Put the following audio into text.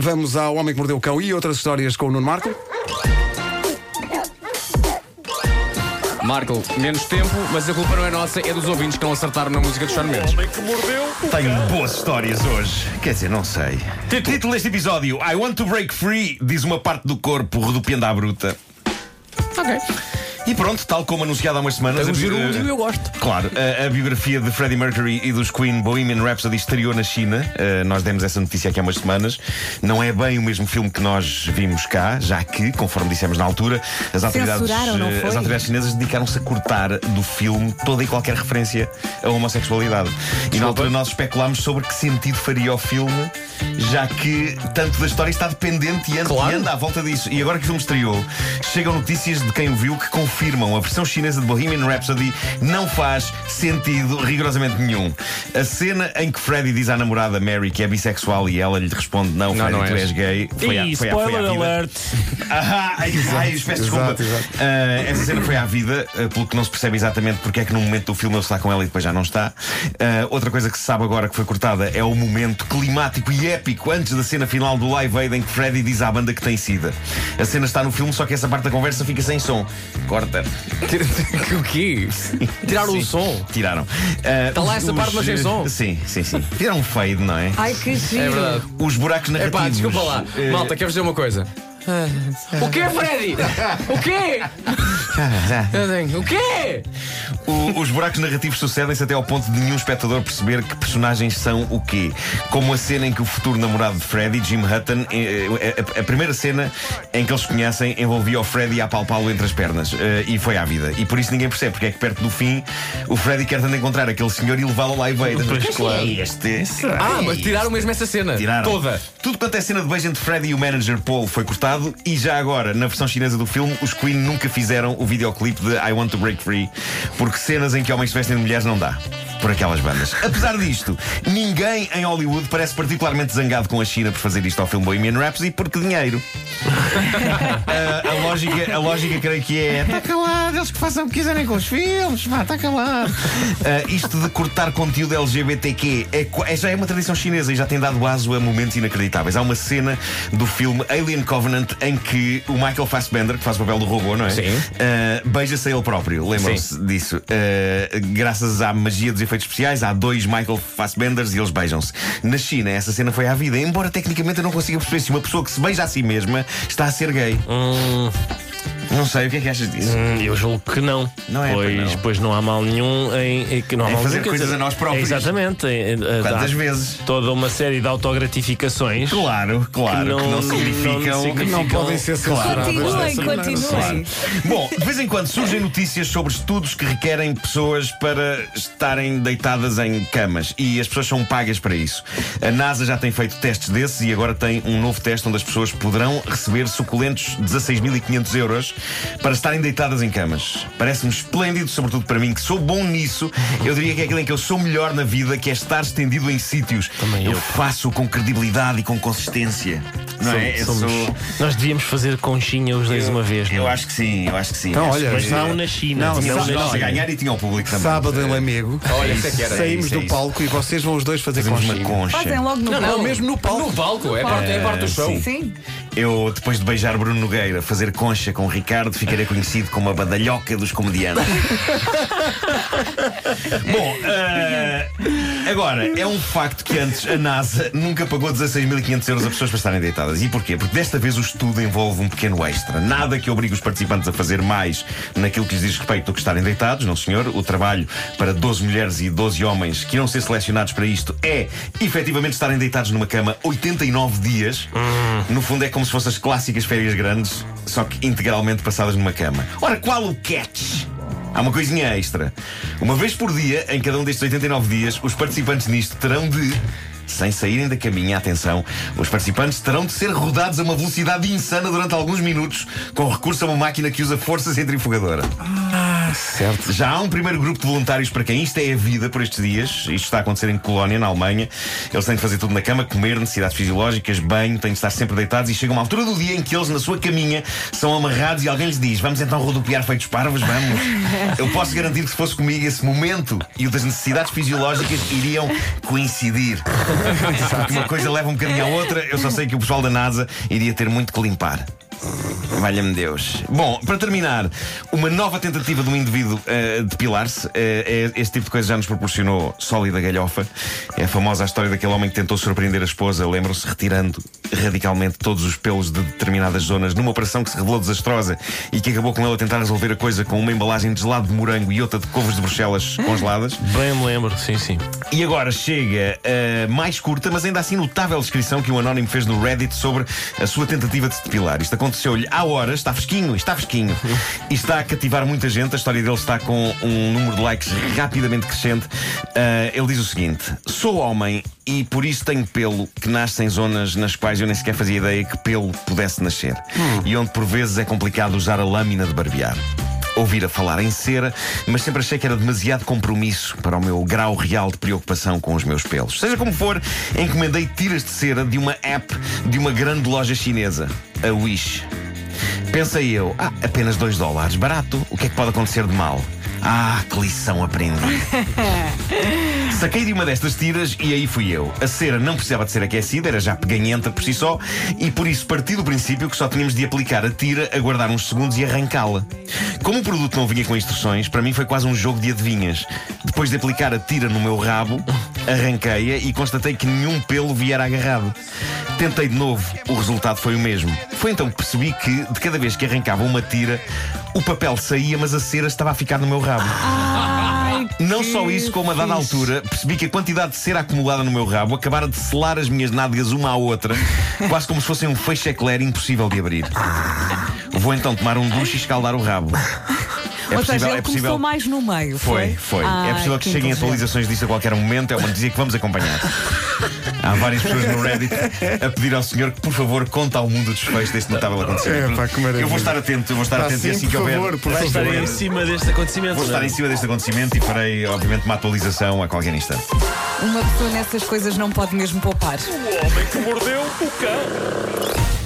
vamos ao Homem que Mordeu o Cão e outras histórias com o Nuno Marco. Marco, menos tempo, mas a culpa não é nossa, é dos ouvintes que não acertaram na música de Sean Mendes. Tenho boas histórias hoje. Quer dizer, não sei. Título deste episódio: I want to break free, diz uma parte do corpo rodopiando à bruta. Ok. E pronto, tal como anunciado há umas semanas. Tem um e eu gosto. Claro, a, a biografia de Freddie Mercury e dos Queen Bohemian Rhapsody estreou na China. Uh, nós demos essa notícia aqui há umas semanas. Não é bem o mesmo filme que nós vimos cá, já que, conforme dissemos na altura, as autoridades, foi? as autoridades chinesas dedicaram-se a cortar do filme toda e qualquer referência à homossexualidade. E na altura nós especulámos sobre que sentido faria o filme, já que tanto da história está dependente e anda, Claro. e anda à volta disso. E agora que o filme estreou, chegam notícias de quem o viu que confirmam a versão chinesa de Bohemian Rhapsody não faz sentido rigorosamente nenhum. A cena em que Freddie diz à namorada Mary que é bissexual e ela lhe responde: Não, Não, Freddie, não tu és." és gay. Foi à- foi à- foi à spoiler vida. alert. Ah, ai, ai, peço desculpa. exato, exato. Ah, essa cena foi à vida, ah, pelo que não se percebe exatamente porque é que no momento do filme ele está com ela e depois já não está. Ah, outra coisa que se sabe agora que foi cortada é o momento climático e épico antes da cena final do Live Aid em que Freddy diz à banda que tem sida. A cena está no filme, só que essa parte da conversa fica sem som. Corta. o quê? Tiraram o som. Tiraram. Ah, Tá lá os- essa parte, mas sem som. Sim, sim, sim. Tiraram um fade, não é? Ai, que giro. É verdade. Os buracos É narrativos. pá, desculpa lá. eh, Malta, queres dizer uma coisa? O quê, Freddy? O quê? O quê? O- os buracos narrativos sucedem-se até ao ponto de nenhum espectador perceber que personagens são o quê. Como a cena em que o futuro namorado de Freddy, Jim Hutton, eh, eh, a, a primeira cena em que eles se conhecem envolvia o Freddy a apalpá-lo entre as pernas. eh, e foi à vida. E por isso ninguém percebe, porque é que perto do fim o Freddy quer tanto encontrar aquele senhor e levá-lo lá e veio. Pois, claro. quem é este? Ah, mas tiraram mesmo essa cena. Tiraram. Toda. Tudo quanto é cena de beijo entre Freddy e o manager Paul foi cortado e já agora, na versão chinesa do filme, os Queen nunca fizeram o videoclipe de I Want to Break Free, porque cenas em que homens se vestem de mulheres não dá. Por aquelas bandas. Apesar disto, ninguém em Hollywood parece particularmente zangado com a China por fazer isto ao filme Bohemian Rhapsody porque dinheiro. Ah, a, lógica, a lógica creio que é está calado, eles que façam o que quiserem com os filmes, vá, está calado. Ah, isto de cortar conteúdo LGBTQ é, é- já é uma tradição chinesa e já tem dado aso a momentos inacreditáveis. Há uma cena do filme Alien Covenant em que o Michael Fassbender, que faz o papel do robô, não é? Sim. Ah, Beija-se a ele próprio, lembram-se disso. Ah, graças à magia dos efeitos especiais, há dois Michael Fassbenders e eles beijam-se. Na China, essa cena foi à vida, embora tecnicamente eu não consiga perceber se uma pessoa que se beija a si mesma está a ser gay. Não sei, o que é que achas disso? Hum, eu julgo que não. Não é, pois, não. pois não há mal nenhum em, em que não há Em mal fazer nenhum, coisas dizer, a nós próprios. Exatamente. em- em- Quantas vezes? Toda uma série de autogratificações. Claro, claro, que não, significam. significam- Não podem ser censuradas. Continuem, continuem. Bom, de vez em quando surgem notícias sobre estudos que requerem pessoas para estarem deitadas em camas e as pessoas são pagas para isso. A NASA já tem feito testes desses e agora tem um novo teste onde as pessoas poderão receber suculentos 16.500 euros para estarem deitadas em camas. Parece-me esplêndido, sobretudo para mim, que sou bom nisso. Eu diria que é aquilo em que eu sou melhor na vida, que é estar estendido em sítios. Também eu eu. faço com credibilidade e com consistência. Não é? Eu Somos- sou- Nós devíamos fazer conchinha os dois uma vez, Eu não? é? acho que sim, eu acho que sim. Então, Acho olha, Mas é- não na China. Não, Tinha não a China. ganhar e tinha o público também. Sábado em Lamego. Olha, isso é que era. Saímos isso, é do isso. palco e vocês vão os dois fazer Fazemos uma conchinha. concha. Fazem logo no Não, palco. não, mesmo no palco. No palco, é parte, é parte do show. sim. Sim. Eu, depois de beijar Bruno Nogueira, fazer concha com o Ricardo, ficarei conhecido como a badalhoca dos comediantes. Bom, eh, agora, é um facto que antes a NASA nunca pagou 16.500 euros a pessoas para estarem deitadas. E porquê? Porque desta vez o estudo envolve um pequeno extra. Nada que obrigue os participantes a fazer mais naquilo que lhes diz respeito do que estarem deitados, não senhor. O trabalho para 12 mulheres e 12 homens que irão ser selecionados para isto é, efetivamente, estarem deitados numa cama 89 dias. No fundo, é como se fossem as clássicas férias grandes, só que integralmente passadas numa cama. Ora, qual o catch? Há uma coisinha extra. Uma vez por dia, em cada um destes 89 dias, os participantes nisto terão de. Sem saírem da caminha, atenção, os participantes terão de ser rodados a uma velocidade insana durante alguns minutos, com recurso a uma máquina que usa força centrifugadora. Ah, certo. Já há um primeiro grupo de voluntários para quem isto é a vida por estes dias. Isto está a acontecer em Colónia, na Alemanha. Eles têm de fazer tudo na cama, comer, necessidades fisiológicas, banho, têm de estar sempre deitados e chega uma altura do dia em que eles, na sua caminha, são amarrados e alguém lhes diz: Vamos então rodopiar feitos parvos, vamos. Eu posso garantir que se fosse comigo esse momento e o das necessidades fisiológicas iriam coincidir. Porque uma coisa leva um bocadinho à outra, eu só sei que o pessoal da NASA iria ter muito que limpar. Valha-me Deus. Bom, para terminar, uma nova tentativa de um indivíduo uh, depilar-se. Uh, é, este tipo de coisa já nos proporcionou sólida galhofa. É a famosa história daquele homem que tentou surpreender a esposa, lembram-se, retirando radicalmente todos os pelos de determinadas zonas numa operação que se revelou desastrosa e que acabou com ele a tentar resolver a coisa com uma embalagem de gelado de morango e outra de couves de Bruxelas congeladas. Bem me lembro, sim, sim. E agora chega a mais curta, mas ainda assim notável descrição que um anónimo fez no Reddit sobre a sua tentativa de se depilar. Isto aconteceu-lhe há horas, está fresquinho, está fresquinho. E está a cativar muita gente. A história dele está com um número de likes rapidamente crescente. Uh, ele diz o seguinte: Sou homem e por isso tenho pelo que nasce em zonas nas quais eu nem sequer fazia ideia que pelo pudesse nascer. E onde por vezes é complicado usar a lâmina de barbear ouvir a falar em cera, mas sempre achei que era demasiado compromisso para o meu grau real de preocupação com os meus pelos. Seja como for, encomendei tiras de cera de uma app de uma grande loja chinesa, a Wish. Pensei eu, ah, apenas 2 dólares, barato, o que é que pode acontecer de mal? Ah, que lição aprendi. Saquei de uma destas tiras e aí fui eu. A cera não precisava de ser aquecida, era já peganhenta por si só, e por isso parti do princípio que só tínhamos de aplicar a tira, aguardar uns segundos e arrancá-la. Como o produto não vinha com instruções, para mim foi quase um jogo de adivinhas. Depois de aplicar a tira no meu rabo, arranquei-a e constatei que nenhum pelo viera agarrado. Tentei de novo, o resultado foi o mesmo. Foi então que percebi que, de cada vez que arrancava uma tira, o papel saía, mas a cera estava a ficar no meu rabo. Não só isso, como a dada altura, percebi que a quantidade de cera acumulada no meu rabo acabara de selar as minhas nádegas uma à outra, quase como se fossem um feixe eclair impossível de abrir. Vou então tomar um duche e escaldar o rabo. É Ou seja, possível, ele é possível. começou mais no meio. Foi, Foi, foi. Ai, é possível que, que cheguem atualizações disso a qualquer momento. É uma notícia que vamos acompanhar. Há várias pessoas no Reddit a pedir ao senhor que, por favor, conte ao mundo o desfecho deste notável acontecimento. É, pá, que maravilha. eu vou estar atento, eu vou estar Pá, atento e sim, assim por que houver. favor, por Vai estar favor. em cima deste acontecimento. Vou estar não é? em cima deste acontecimento e farei, obviamente, uma atualização a qualquer instante. Uma pessoa nessas coisas não pode mesmo poupar. O homem que mordeu o cão.